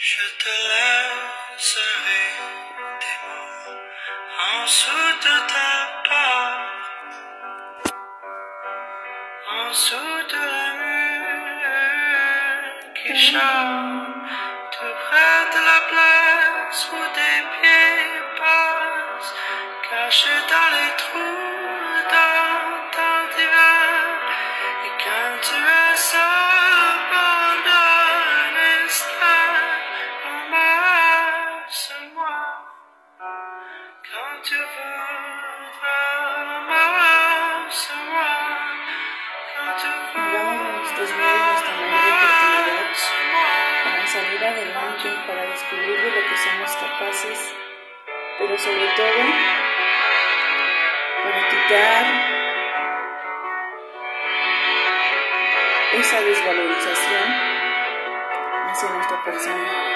Je te laisserai des mots en dessous de ta part, en dessous de la mur qui chante, tout près de la place où des pieds passent, cachés dans les trous voudras, miedos nuestra mayor oportunidad para salir adelante, para descubrir de lo que somos capaces, pero sobre todo para quitar esa desvalorización hacia nuestra persona.